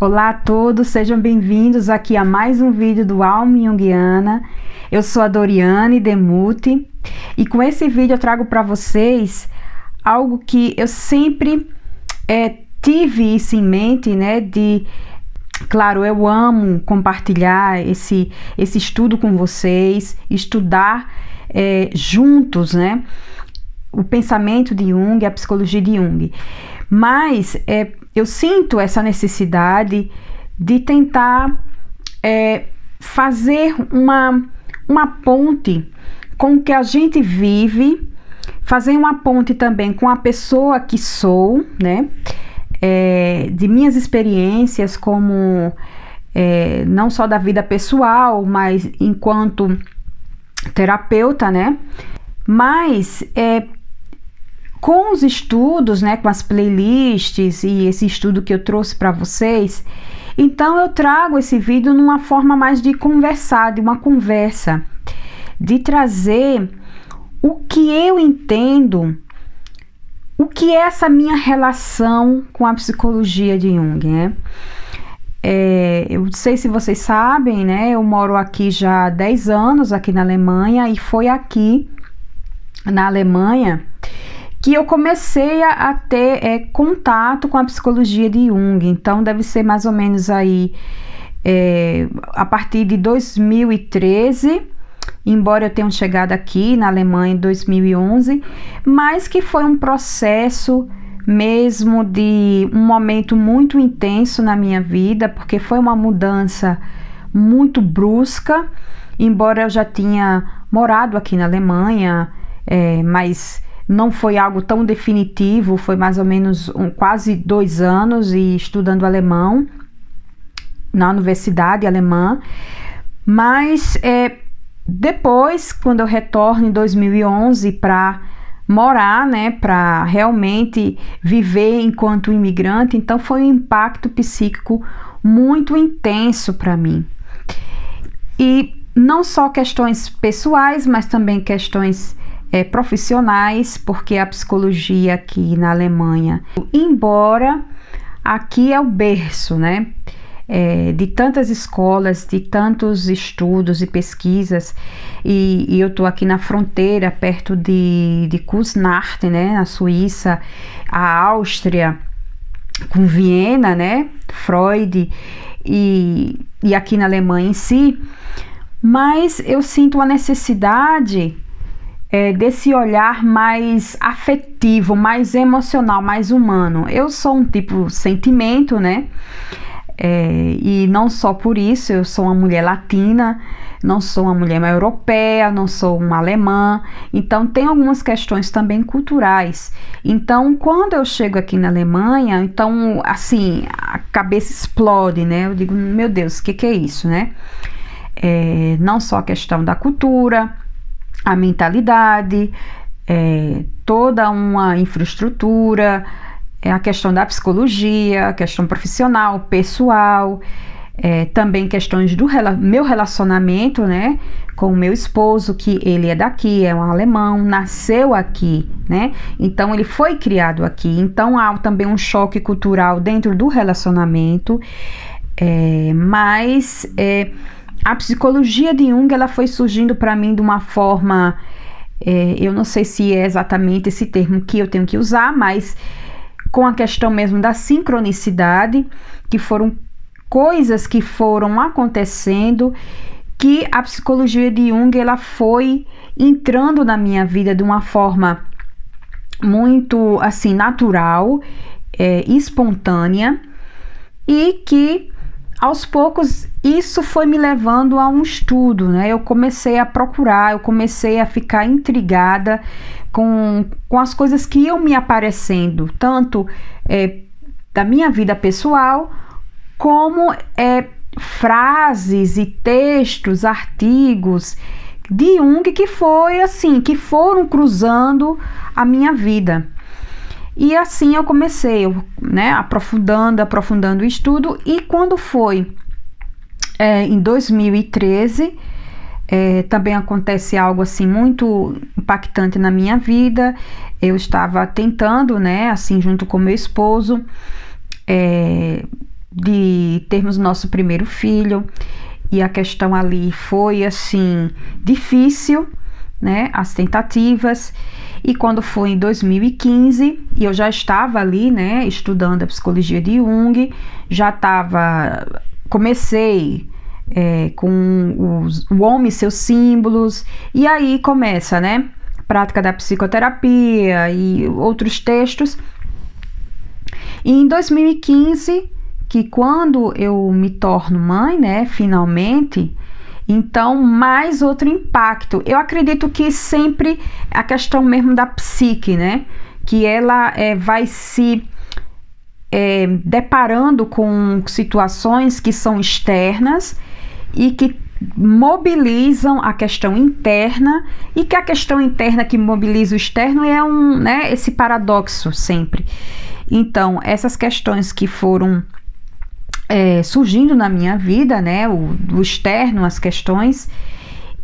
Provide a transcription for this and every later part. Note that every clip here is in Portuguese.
Olá a todos, sejam bem-vindos aqui a mais um vídeo do Alma Jungiana. Eu sou a Doriane Demuti e com esse vídeo eu trago para vocês algo que eu sempre é, tive isso em mente, né? De, claro, eu amo compartilhar esse, esse estudo com vocês, estudar é, juntos, né? O pensamento de Jung, a psicologia de Jung. Mas é, eu sinto essa necessidade de tentar é, fazer uma, uma ponte com o que a gente vive, fazer uma ponte também com a pessoa que sou, né? É, de minhas experiências como é, não só da vida pessoal, mas enquanto terapeuta, né? Mas é, com os estudos, né, com as playlists e esse estudo que eu trouxe para vocês, então eu trago esse vídeo numa forma mais de conversar, de uma conversa, de trazer o que eu entendo, o que é essa minha relação com a psicologia de Jung, né? É, eu não sei se vocês sabem, né? Eu moro aqui já há 10 anos, aqui na Alemanha, e foi aqui na Alemanha que eu comecei a, ter é, contato com a psicologia de Jung. Então, deve ser mais ou menos aí é, a partir de 2013, embora eu tenha chegado aqui na Alemanha em 2011, mas que foi um processo mesmo de um momento muito intenso na minha vida, porque foi uma mudança muito brusca, embora eu já tinha morado aqui na Alemanha, é, mas não foi algo tão definitivo, foi mais ou menos um, quase dois anos e estudando alemão na universidade alemã, mas é, depois, quando eu retorno em 2011 para morar, né, para realmente viver enquanto imigrante, então foi um impacto psíquico muito intenso para mim. E não só questões pessoais, mas também questões é, profissionais, porque a psicologia aqui na Alemanha, embora aqui é o berço, né? É, de tantas escolas, de tantos estudos e pesquisas, e, e eu estou aqui na fronteira, perto de, de Kusnacht, né, na Suíça, a Áustria, com Viena, né, Freud, e, e aqui na Alemanha em si, mas eu sinto a necessidade é, desse olhar mais afetivo, mais emocional, mais humano. Eu sou um tipo sentimento, né? É, e não só por isso, eu sou uma mulher latina, não sou uma mulher europeia, não sou uma alemã, então tem algumas questões também culturais. Então, quando eu chego aqui na Alemanha, então assim, a cabeça explode, né? Eu digo, meu Deus, o que, que é isso, né? É, não só a questão da cultura, a mentalidade, é, toda uma infraestrutura, é a questão da psicologia, a questão profissional, pessoal, é, também questões do rela meu relacionamento, né, com o meu esposo, que ele é daqui, é um alemão, nasceu aqui, né, então ele foi criado aqui, então há também um choque cultural dentro do relacionamento, é, mas é, a psicologia de Jung ela foi surgindo para mim de uma forma, é, eu não sei se é exatamente esse termo que eu tenho que usar, mas com a questão mesmo da sincronicidade, que foram coisas que foram acontecendo que a psicologia de Jung ela foi entrando na minha vida de uma forma muito assim natural, é, espontânea e que aos poucos isso foi me levando a um estudo, né? Eu comecei a procurar, eu comecei a ficar intrigada com, com as coisas que iam me aparecendo, tanto é, da minha vida pessoal, como é, frases e textos, artigos de Jung que foi assim, que foram cruzando a minha vida. E assim eu comecei, né, aprofundando, aprofundando o estudo, e quando foi é, em 2013, é, também acontece algo assim muito impactante na minha vida. Eu estava tentando, né, assim, junto com meu esposo, é, de termos nosso primeiro filho. E a questão ali foi assim difícil, né? As tentativas. E quando foi em 2015, e eu já estava ali, né, estudando a psicologia de Jung, já estava, comecei é, com os, o homem e seus símbolos, e aí começa, né, prática da psicoterapia e outros textos. E em 2015, que quando eu me torno mãe, né, finalmente, então mais outro impacto. Eu acredito que sempre a questão mesmo da psique, né, que ela é, vai se é, deparando com situações que são externas e que mobilizam a questão interna e que a questão interna que mobiliza o externo é um, né, esse paradoxo sempre. Então, essas questões que foram é, surgindo na minha vida, né, o, do externo, as questões,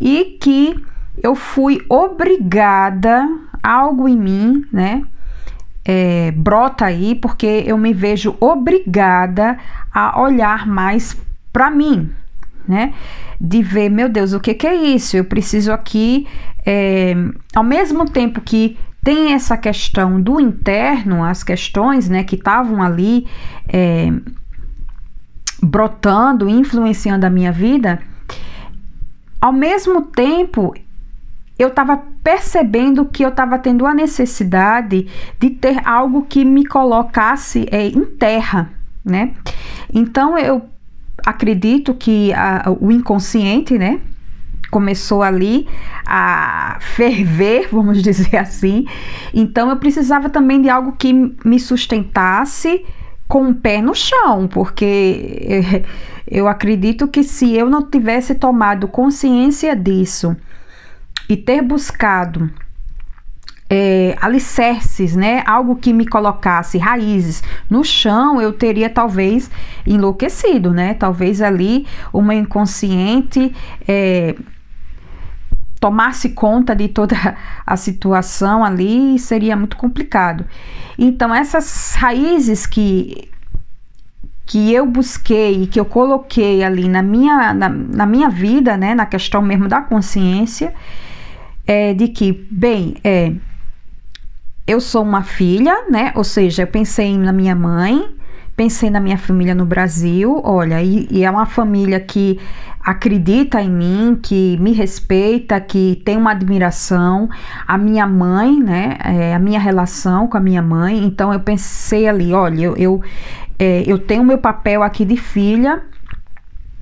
e que eu fui obrigada, algo em mim, né, é, brota aí, porque eu me vejo obrigada a olhar mais para mim, né? De ver, meu Deus, o que, que é isso? Eu preciso aqui, é, ao mesmo tempo que tem essa questão do interno, as questões, né, que estavam ali é, brotando, influenciando a minha vida, ao mesmo tempo eu estava percebendo que eu estava tendo a necessidade de ter algo que me colocasse é, em terra, né? Então eu acredito que a, o inconsciente, né? Começou ali a ferver, vamos dizer assim. Então eu precisava também de algo que me sustentasse com o pé no chão, porque eu acredito que se eu não tivesse tomado consciência disso e ter buscado é, alicerces, né? Algo que me colocasse raízes no chão, eu teria talvez enlouquecido, né? Talvez ali uma inconsciente é, tomasse conta de toda a situação ali seria muito complicado. Então essas raízes que que eu busquei, que eu coloquei ali na minha, na, na minha vida, né, na questão mesmo da consciência, é de que, bem, é, eu sou uma filha, né? Ou seja, eu pensei na minha mãe, pensei na minha família no Brasil, olha, e, e, é uma família que acredita em mim, que me respeita, que tem uma admiração. A minha mãe, né? É, a minha relação com a minha mãe. Então eu pensei ali, olha, eu, eu, é, eu tenho meu papel aqui de filha.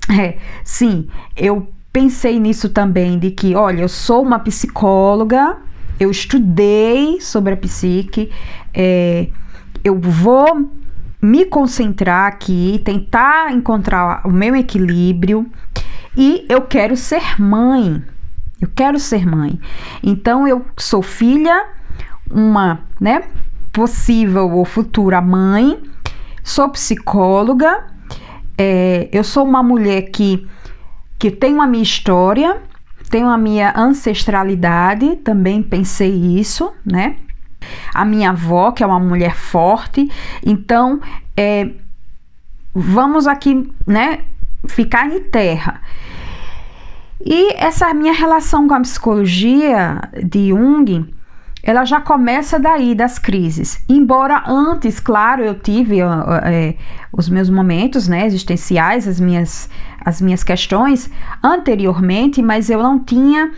É, sim, eu pensei nisso também, de que, olha, eu sou uma psicóloga, eu estudei sobre a psique, é, eu vou me concentrar aqui, tentar encontrar o meu equilíbrio e eu quero ser mãe. Eu quero ser mãe. Então eu sou filha, uma, né, possível ou futura mãe, sou psicóloga, é, eu sou uma mulher que, que tem a minha história, tenho a minha ancestralidade, também pensei isso, né? A minha avó, que é uma mulher forte, então é, vamos aqui, né, ficar em terra. E essa minha relação com a psicologia de Jung, ela já começa daí das crises. Embora antes, claro, eu tive é, os meus momentos, né, existenciais, as minhas as minhas questões anteriormente, mas eu não tinha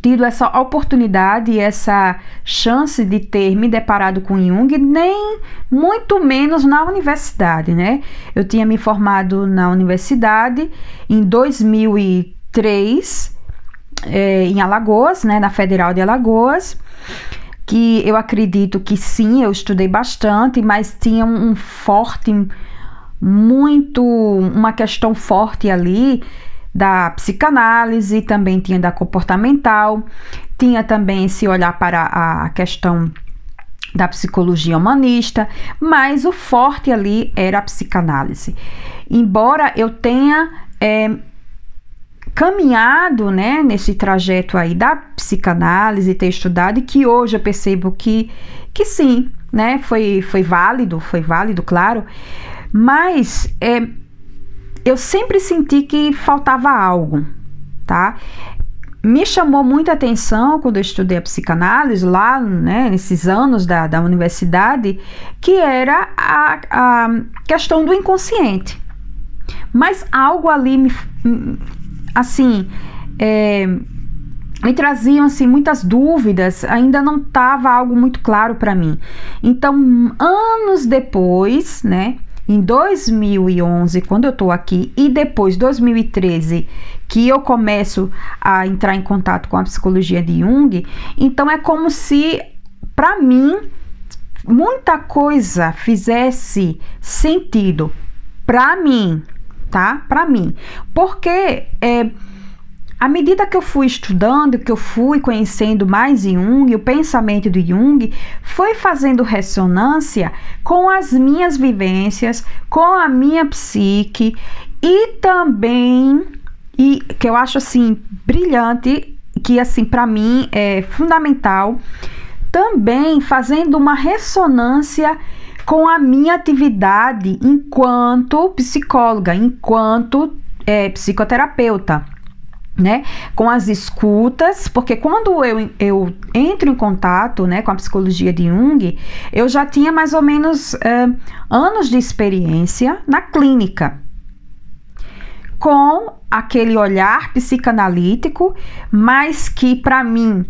tido essa oportunidade essa chance de ter me deparado com Jung, nem muito menos na universidade, né? Eu tinha me formado na universidade em 2003, é, em Alagoas, né, na Federal de Alagoas, que eu acredito que sim, eu estudei bastante, mas tinha um forte muito uma questão forte ali da psicanálise, também tinha da comportamental, tinha também esse olhar para a questão da psicologia humanista, mas o forte ali era a psicanálise. Embora eu tenha é, caminhado né, nesse trajeto aí da psicanálise, ter estudado, e que hoje eu percebo que, que sim, né, foi, foi válido, foi válido, claro, mas é, eu sempre senti que faltava algo, tá? Me chamou muita atenção quando eu estudei a psicanálise lá, né, nesses anos da, da universidade, que era a, a questão do inconsciente. Mas algo ali me, assim, é, me traziam assim muitas dúvidas, ainda não estava algo muito claro para mim. Então, anos depois, né, em 2011, quando eu estou aqui, e depois 2013, que eu começo a entrar em contato com a psicologia de Jung, então é como se para mim muita coisa fizesse sentido para mim, tá? Para mim, porque é à medida que eu fui estudando, que eu fui conhecendo mais Jung, o pensamento de Jung foi fazendo ressonância com as minhas vivências, com a minha psique e também e que eu acho assim brilhante, que assim para mim é fundamental, também fazendo uma ressonância com a minha atividade enquanto psicóloga, enquanto é, psicoterapeuta né, com as escutas, porque quando eu, eu entro em contato né, com a psicologia de Jung, eu já tinha mais ou menos uh, anos de experiência na clínica, com aquele olhar psicanalítico, mas que para mim,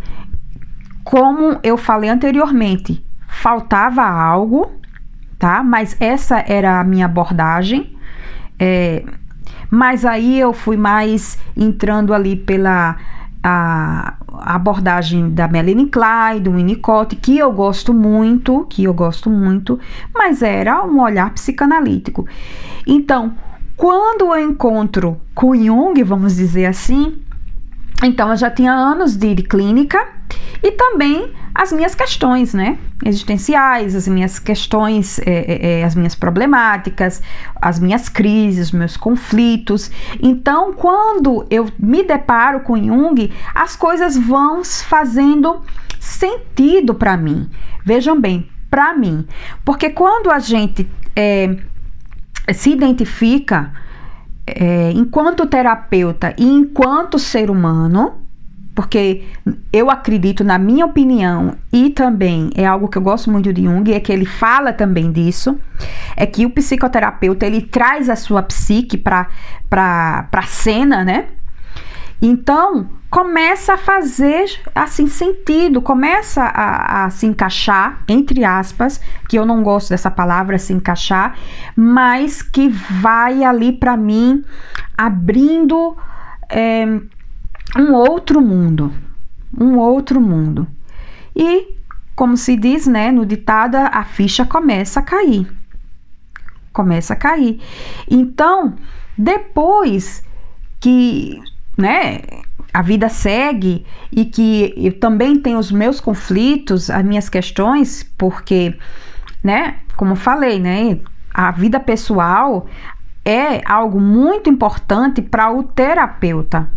como eu falei anteriormente, faltava algo, tá? Mas essa era a minha abordagem. É, mas aí eu fui mais entrando ali pela a, abordagem da Melanie Klein, do Winnicott, que eu gosto muito, que eu gosto muito, mas era um olhar psicanalítico. Então, quando eu encontro com Jung, vamos dizer assim, então eu já tinha anos de, de clínica e também as minhas questões, né? Existenciais, as minhas questões, é, é, as minhas problemáticas, as minhas crises, meus conflitos. Então, quando eu me deparo com Jung, as coisas vão fazendo sentido para mim. Vejam bem, para mim. Porque quando a gente é, se identifica é, enquanto terapeuta e enquanto ser humano, porque eu acredito, na minha opinião, e também é algo que eu gosto muito de Jung, é que ele fala também disso, é que o psicoterapeuta ele traz a sua psique para a cena, né? Então começa a fazer assim sentido, começa a, a, se encaixar, entre aspas, que eu não gosto dessa palavra se encaixar, mas que vai ali para mim abrindo. É, um outro mundo, um outro mundo. E, como se diz, né, no ditado, a ficha começa a cair. Começa a cair. Então, depois que, né, a vida segue e que eu também tenho os meus conflitos, as minhas questões, porque, né, como falei, né, a vida pessoal é algo muito importante para o terapeuta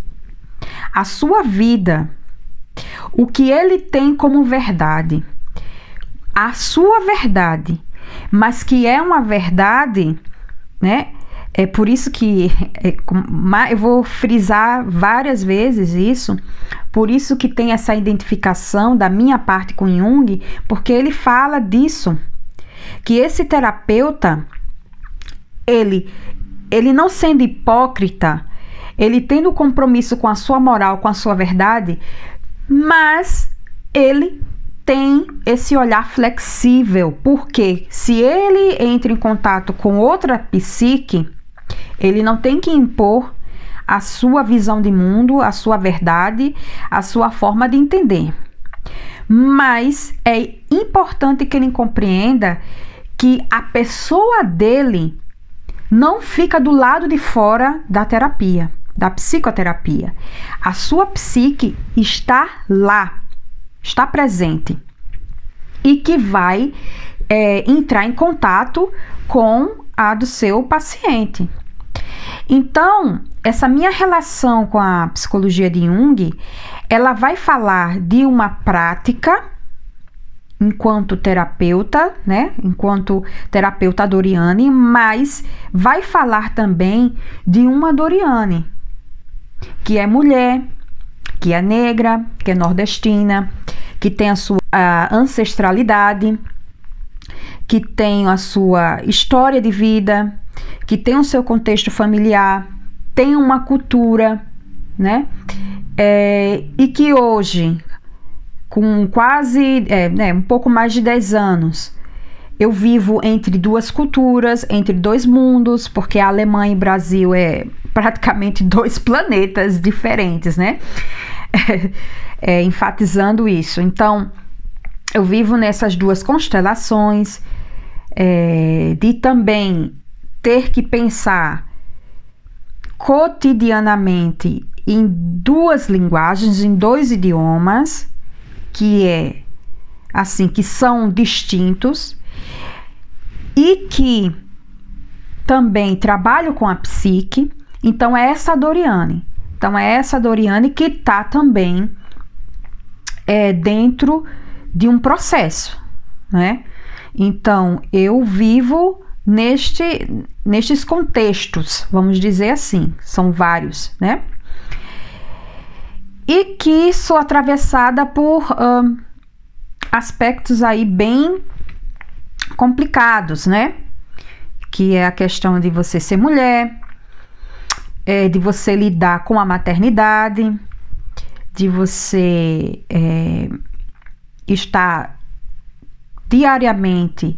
a sua vida, o que ele tem como verdade, a sua verdade, mas que é uma verdade, né? É por isso que é, eu vou frisar várias vezes isso, por isso que tem essa identificação da minha parte com Jung, porque ele fala disso, que esse terapeuta, ele, ele não sendo hipócrita, ele tendo compromisso com a sua moral, com a sua verdade, mas ele tem esse olhar flexível, porque se ele entra em contato com outra psique, ele não tem que impor a sua visão de mundo, a sua verdade, a sua forma de entender. Mas é importante que ele compreenda que a pessoa dele não fica do lado de fora da terapia da psicoterapia. A sua psique está lá, está presente e que vai é, entrar em contato com a do seu paciente. Então, essa minha relação com a psicologia de Jung, ela vai falar de uma prática enquanto terapeuta, né? Enquanto terapeuta Doriane, mas vai falar também de uma Doriane, que é mulher, que é negra, que é nordestina, que tem a sua a ancestralidade, que tem a sua história de vida, que tem o seu contexto familiar, tem uma cultura, né? É, e que hoje, com quase é, né, um pouco mais de 10 anos, eu vivo entre duas culturas, entre dois mundos, porque a Alemanha e Brasil é praticamente dois planetas diferentes, né? É, é, enfatizando isso. Então, eu vivo nessas duas constelações, é, de também ter que pensar cotidianamente em duas linguagens, em dois idiomas, que é assim, que são distintos e que também trabalho com a psique. Então é essa Doriane. Então é essa Doriane que está também é, dentro de um processo, né? Então eu vivo neste, nestes contextos, vamos dizer assim, são vários, né? E que sou atravessada por um, aspectos aí bem complicados, né? Que é a questão de você ser mulher, é, de você lidar com a maternidade, de você é, estar diariamente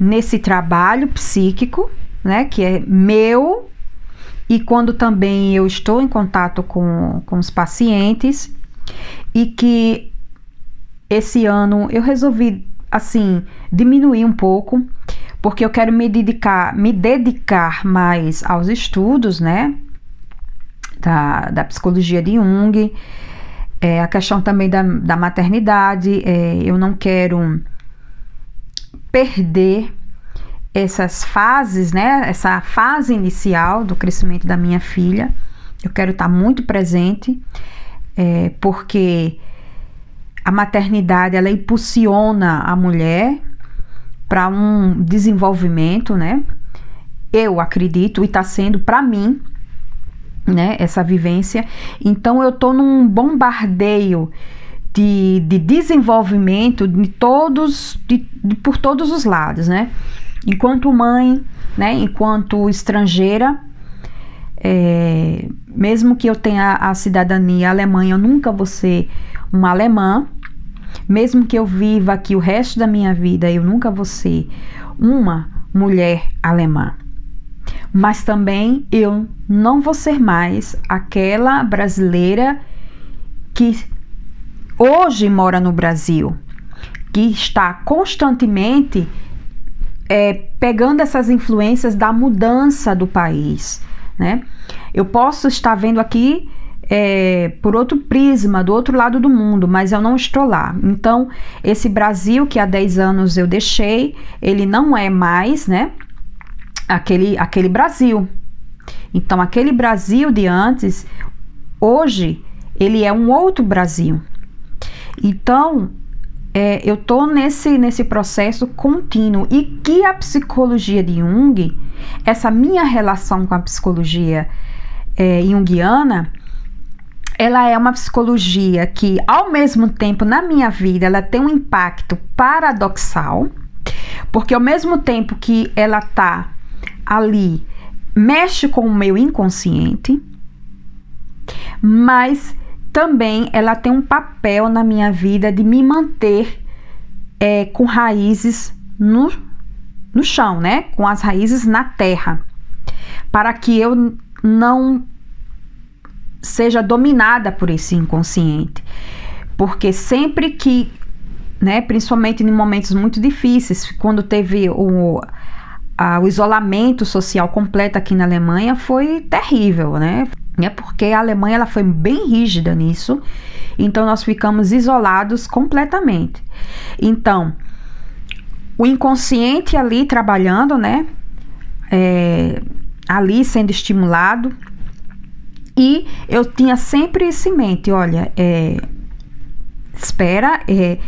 nesse trabalho psíquico, né? Que é meu, e quando também eu estou em contato com, com os pacientes, e que esse ano eu resolvi assim diminuir um pouco, porque eu quero me dedicar, me dedicar mais aos estudos, né? Da, da psicologia de Jung, é, a questão também da, da maternidade, é, eu não quero perder essas fases, né? Essa fase inicial do crescimento da minha filha. Eu quero estar muito presente, é, porque a maternidade ela impulsiona a mulher para um desenvolvimento, né? Eu acredito e está sendo para mim, né? Essa vivência. Então eu tô num bombardeio de, de desenvolvimento de todos, de, de, por todos os lados, né? Enquanto mãe, né? Enquanto estrangeira, é, mesmo que eu tenha a cidadania alemã, eu nunca vou ser uma alemã. Mesmo que eu viva aqui o resto da minha vida, eu nunca vou ser uma mulher alemã. Mas também eu não vou ser mais aquela brasileira que hoje mora no Brasil, que está constantemente é, pegando essas influências da mudança do país, né? Eu posso estar vendo aqui é, por outro prisma, do outro lado do mundo, mas eu não estou lá. Então, esse Brasil que há 10 anos eu deixei, ele não é mais, né? Aquele, aquele Brasil. Então, aquele Brasil de antes, hoje, ele é um outro Brasil. Então, é, eu tô nesse, nesse processo contínuo. E que a psicologia de Jung, essa minha relação com a psicologia é, junguiana, ela é uma psicologia que, ao mesmo tempo, na minha vida, ela tem um impacto paradoxal, porque ao mesmo tempo que ela tá ali, mexe com o meu inconsciente, mas também ela tem um papel na minha vida de me manter é, com raízes no, no chão, né? Com as raízes na terra, para que eu não seja dominada por esse inconsciente. Porque sempre que, né, principalmente em momentos muito difíceis, quando teve o, a, o isolamento social completo aqui na Alemanha, foi terrível, né? É porque a Alemanha ela foi bem rígida nisso, então nós ficamos isolados completamente. Então, o inconsciente ali trabalhando, né? É, ali sendo estimulado, e eu tinha sempre isso em mente: olha, é, espera, é,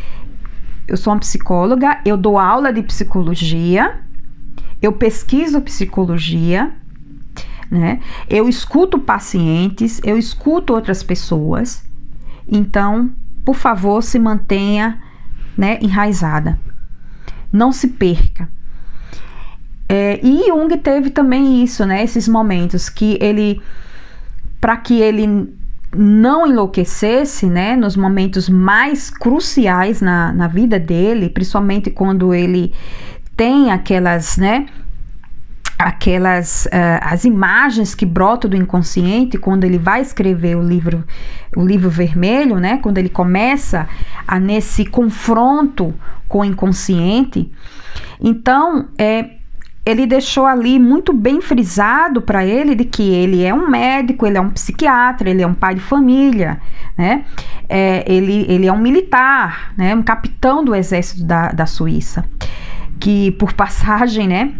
eu sou uma psicóloga, eu dou aula de psicologia, eu pesquiso psicologia, né? Eu escuto pacientes, eu escuto outras pessoas. Então, por favor, se mantenha, né, enraizada. Não se perca. É, e Jung teve também isso, né? Esses momentos que ele, para que ele não enlouquecesse, né? Nos momentos mais cruciais na, na vida dele, principalmente quando ele tem aquelas, né? Aquelas uh, as imagens que brotam do inconsciente quando ele vai escrever o livro o livro vermelho né quando ele começa a nesse confronto com o inconsciente então é ele deixou ali muito bem frisado para ele de que ele é um médico, ele é um psiquiatra, ele é um pai de família, né? É, ele, ele é um militar, né? Um capitão do exército da, da Suíça, que por passagem, né?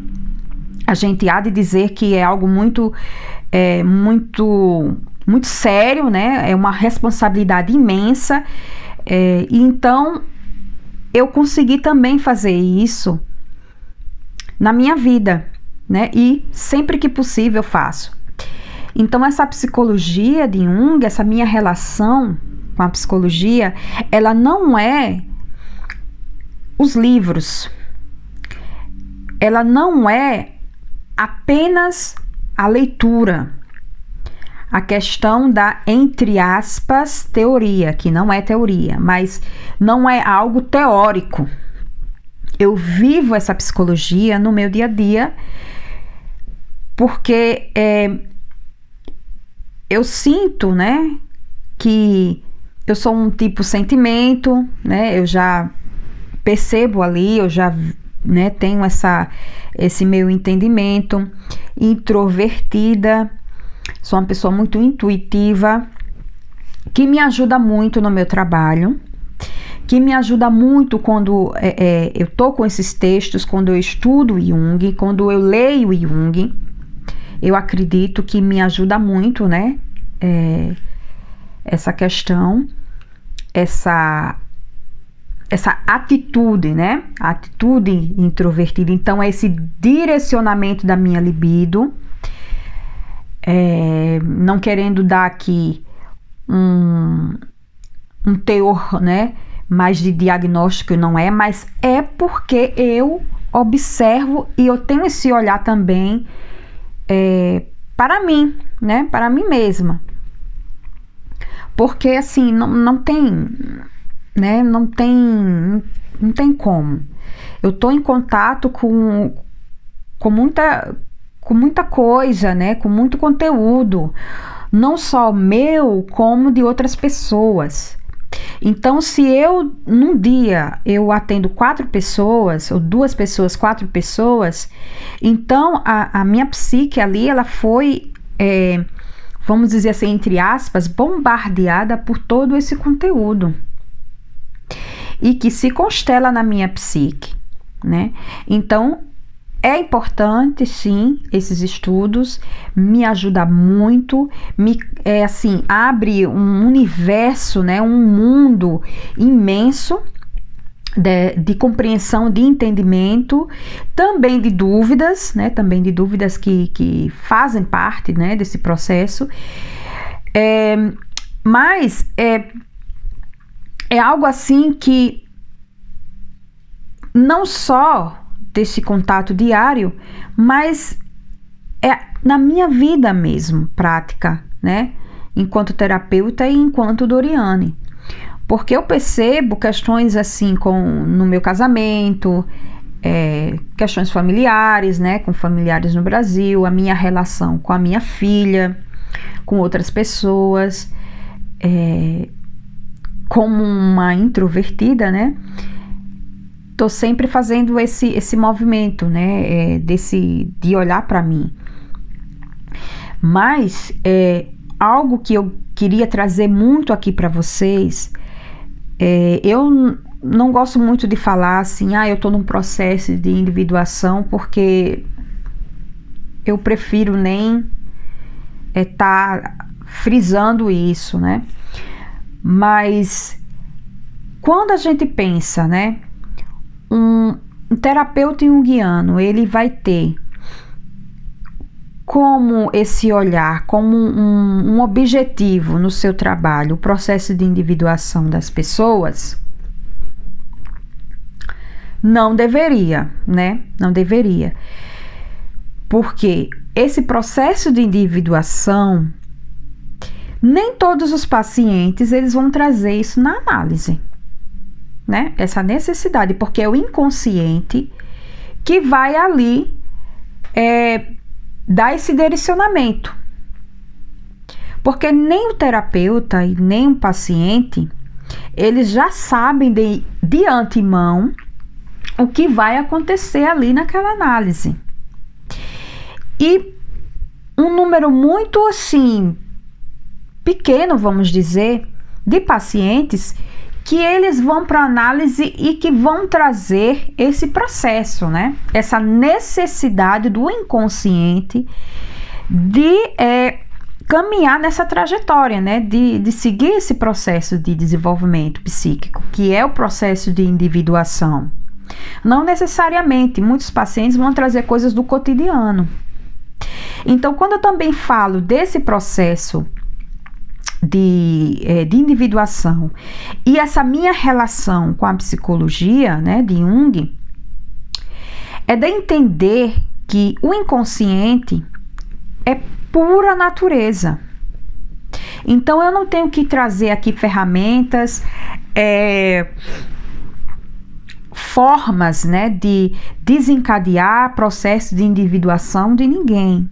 A gente há de dizer que é algo muito, é, muito, muito sério, né? É uma responsabilidade imensa. É, e então eu consegui também fazer isso na minha vida, né? E sempre que possível eu faço. Então essa psicologia de Jung, essa minha relação com a psicologia, ela não é os livros. Ela não é apenas a leitura. A questão da, entre aspas, teoria, que não é teoria, mas não é algo teórico eu vivo essa psicologia no meu dia a dia, porque é, eu sinto, né, que eu sou um tipo sentimento, né, eu já percebo ali, eu já né, tenho essa, esse meu entendimento, introvertida, sou uma pessoa muito intuitiva, que me ajuda muito no meu trabalho que me ajuda muito quando é, é, eu tô com esses textos, quando eu estudo Jung, quando eu leio Jung. Eu acredito que me ajuda muito, né? É, essa questão, essa essa atitude, né? A atitude introvertida. Então, é esse direcionamento da minha libido, é, não querendo dar aqui um, um teor, né? mais de diagnóstico não é, mas é porque eu observo e eu tenho esse olhar também é, para mim, né? Para mim mesma. Porque assim, não, não tem, né? Não tem, não tem como. Eu tô em contato com, com muita com muita coisa, né? Com muito conteúdo, não só meu, como de outras pessoas. Então, se eu num dia eu atendo quatro pessoas, ou duas pessoas, quatro pessoas, então a, a minha psique ali ela foi, é, vamos dizer assim, entre aspas, bombardeada por todo esse conteúdo e que se constela na minha psique, né? Então é importante, sim, esses estudos, me ajuda muito, me é assim, abre um universo, né, um mundo imenso de, de, compreensão, de entendimento, também de dúvidas, né? Também de dúvidas que, que fazem parte né, desse processo. É, mas é, é algo assim que não só desse contato diário, mas é na minha vida mesmo, prática, né? Enquanto terapeuta e enquanto Doriane. Porque eu percebo questões assim com no meu casamento, é, questões familiares, né? Com familiares no Brasil, a minha relação com a minha filha, com outras pessoas, é, como uma introvertida, né? tô sempre fazendo esse, esse movimento, né? É, desse, de olhar para mim. Mas é, algo que eu queria trazer muito aqui para vocês, é, eu não gosto muito de falar assim, ah, eu tô num processo de individuação, porque eu prefiro nem é, tá frisando isso, né? Mas quando a gente pensa, né? um, um terapeuta junguiano, ele vai ter como esse olhar, como um, um, objetivo no seu trabalho, o processo de individuação das pessoas, não deveria, né? Não deveria. Porque esse processo de individuação, nem todos os pacientes eles vão trazer isso na análise, né? Essa necessidade, porque é o inconsciente que vai ali é, dar esse direcionamento. Porque nem o terapeuta e nem o paciente, eles já sabem de, de antemão o que vai acontecer ali naquela análise. E um número muito assim pequeno, vamos dizer, de pacientes que eles vão para análise e que vão trazer esse processo, né? Essa necessidade do inconsciente de é, caminhar nessa trajetória, né? De, de seguir esse processo de desenvolvimento psíquico, que é o processo de individuação. Não necessariamente, muitos pacientes vão trazer coisas do cotidiano. Então, quando eu também falo desse processo de, é, de individuação e essa minha relação com a psicologia, né, de Jung, é de entender que o inconsciente é pura natureza. Então eu não tenho que trazer aqui ferramentas, é, formas né, de desencadear processo de individuação de ninguém.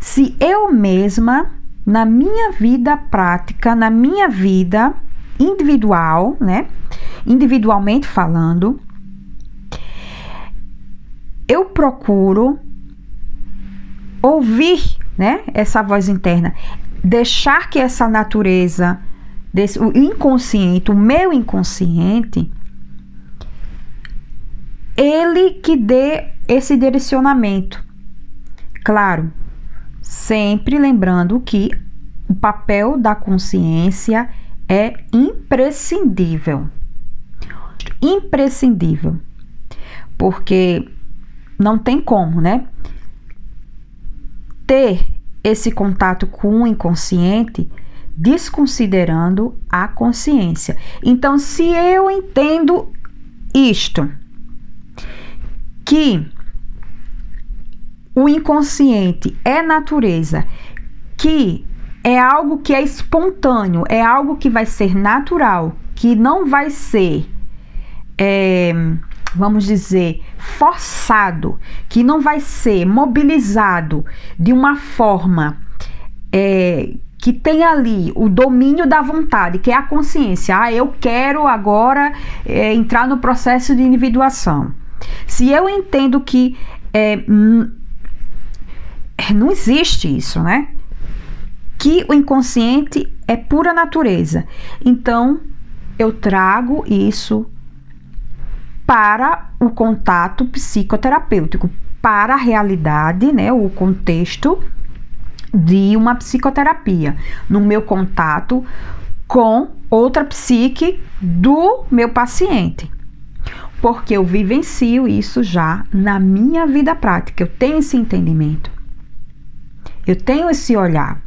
Se eu mesma, na minha vida prática, na minha vida individual, né, individualmente falando, eu procuro ouvir, né, essa voz interna, deixar que essa natureza desse o inconsciente, o meu inconsciente, ele que dê esse direcionamento. Claro, sempre lembrando que o papel da consciência é imprescindível. Imprescindível. Porque não tem como, né? Ter esse contato com o inconsciente desconsiderando a consciência. Então, se eu entendo isto, que o inconsciente é natureza, que é algo que é espontâneo, é algo que vai ser natural, que não vai ser, é, vamos dizer, forçado, que não vai ser mobilizado de uma forma é, que tem ali o domínio da vontade, que é a consciência. Ah, eu quero agora é, entrar no processo de individuação. Se eu entendo que é, não existe isso, né? Que o inconsciente é pura natureza. Então, eu trago isso para o contato psicoterapêutico, para a realidade, né, o contexto de uma psicoterapia, no meu contato com outra psique do meu paciente porque eu vivencio isso já na minha vida prática. Eu tenho esse entendimento. Eu tenho esse olhar.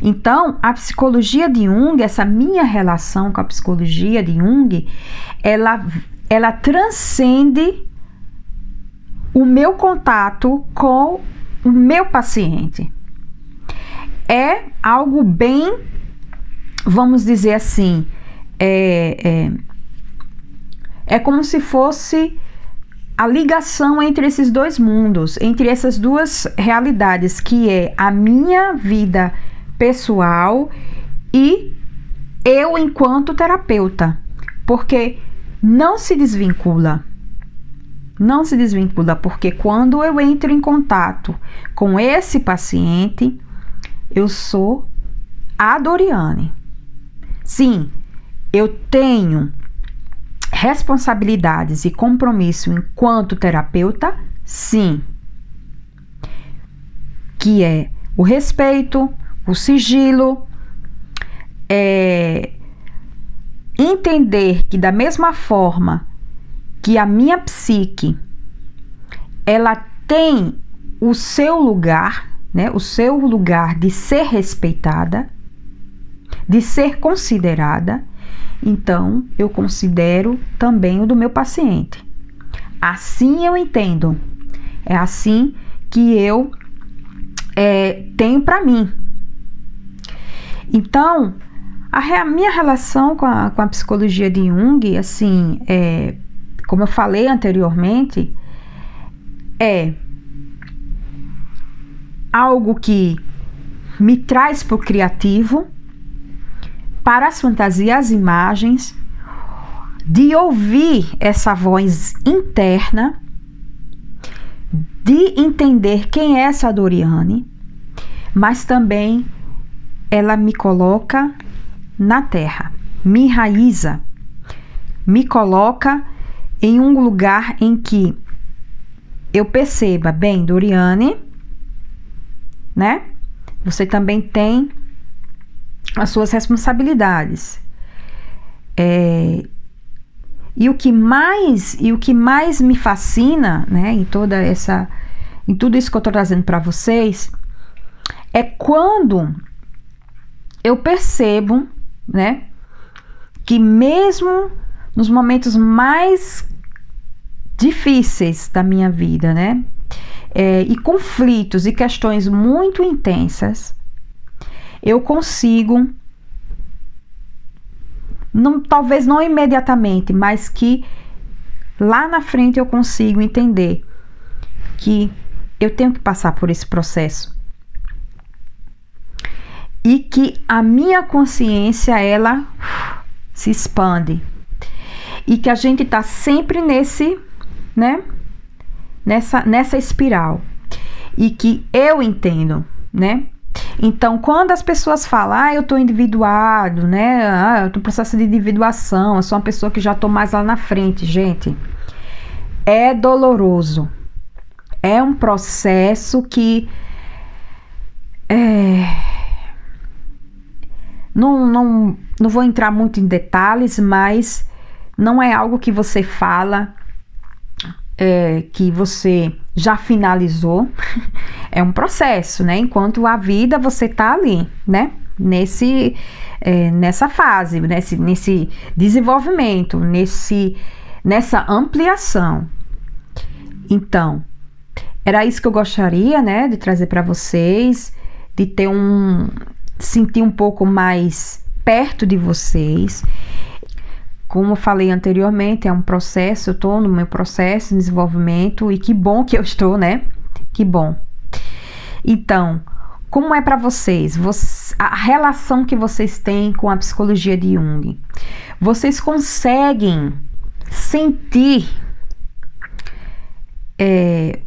Então, a psicologia de Jung, essa minha relação com a psicologia de Jung, ela, ela transcende o meu contato com o meu paciente. É algo bem, vamos dizer assim, é, é é como se fosse a ligação entre esses dois mundos, entre essas duas realidades, que é a minha vida pessoal e eu enquanto terapeuta. Porque não se desvincula. Não se desvincula, porque quando eu entro em contato com esse paciente, eu sou a Doriane. Sim, eu tenho responsabilidades e compromisso enquanto terapeuta? Sim. Que é o respeito, o sigilo, é, entender que da mesma forma que a minha psique ela tem o seu lugar, né? O seu lugar de ser respeitada, de ser considerada, então eu considero também o do meu paciente. Assim eu entendo. É assim que eu é, tenho para mim. Então, a, minha relação com a, com a psicologia de Jung, assim, é, como eu falei anteriormente, é algo que me traz para o criativo, para as fantasias, as imagens, de ouvir essa voz interna, de entender quem é essa Doriane, mas também ela me coloca na terra, me enraiza, me coloca em um lugar em que eu perceba, bem, Doriane, né? Você também tem as suas responsabilidades. É, e o que mais e o que mais me fascina, né, em toda essa em tudo isso que eu estou trazendo para vocês, é quando eu percebo, né, que mesmo nos momentos mais difíceis da minha vida, né, é, e conflitos e questões muito intensas, eu consigo, não, talvez não imediatamente, mas que lá na frente eu consigo entender que eu tenho que passar por esse processo e que a minha consciência ela se expande e que a gente está sempre nesse, né? Nessa nessa espiral e que eu entendo, né? Então, quando as pessoas falam, ah, eu estou individuado, né? Ah, eu em processo de individuação, eu sou uma pessoa que já estou mais lá na frente, gente. É doloroso. É um processo que é, não, não, não vou entrar muito em detalhes, mas não é algo que você fala é, que você já finalizou. é um processo, né? Enquanto a vida você tá ali, né? Nesse, é, nessa fase, nesse, nesse desenvolvimento, nesse, nessa ampliação. Então, era isso que eu gostaria, né, de trazer para vocês, de ter um, sentir um pouco mais perto de vocês. Como falei anteriormente, é um processo, eu estou no meu processo de desenvolvimento e que bom que eu estou, né? Que bom. Então, como é para vocês, vocês, a relação que vocês têm com a psicologia de Jung? Vocês conseguem sentir é,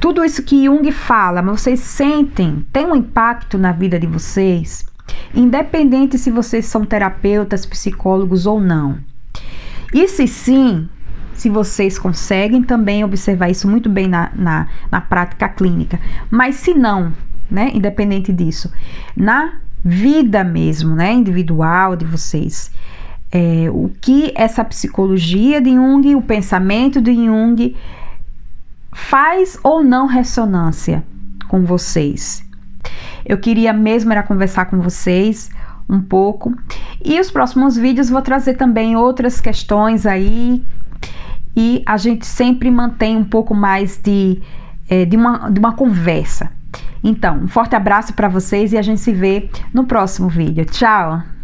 tudo isso que Jung fala, mas vocês sentem, tem um impacto na vida de vocês, independente se vocês são terapeutas, psicólogos ou não. E se sim, se vocês conseguem também observar isso muito bem na, na, na prática clínica, mas se não, né, independente disso, na vida mesmo, né, individual de vocês, é, o que essa psicologia de Jung, o pensamento de Jung faz ou não ressonância com vocês. Eu queria mesmo era conversar com vocês um pouco. E os próximos vídeos vou trazer também outras questões aí. E a gente sempre mantém um pouco mais de, é, de, uma, de uma conversa. Então, um forte abraço para vocês e a gente se vê no próximo vídeo. Tchau!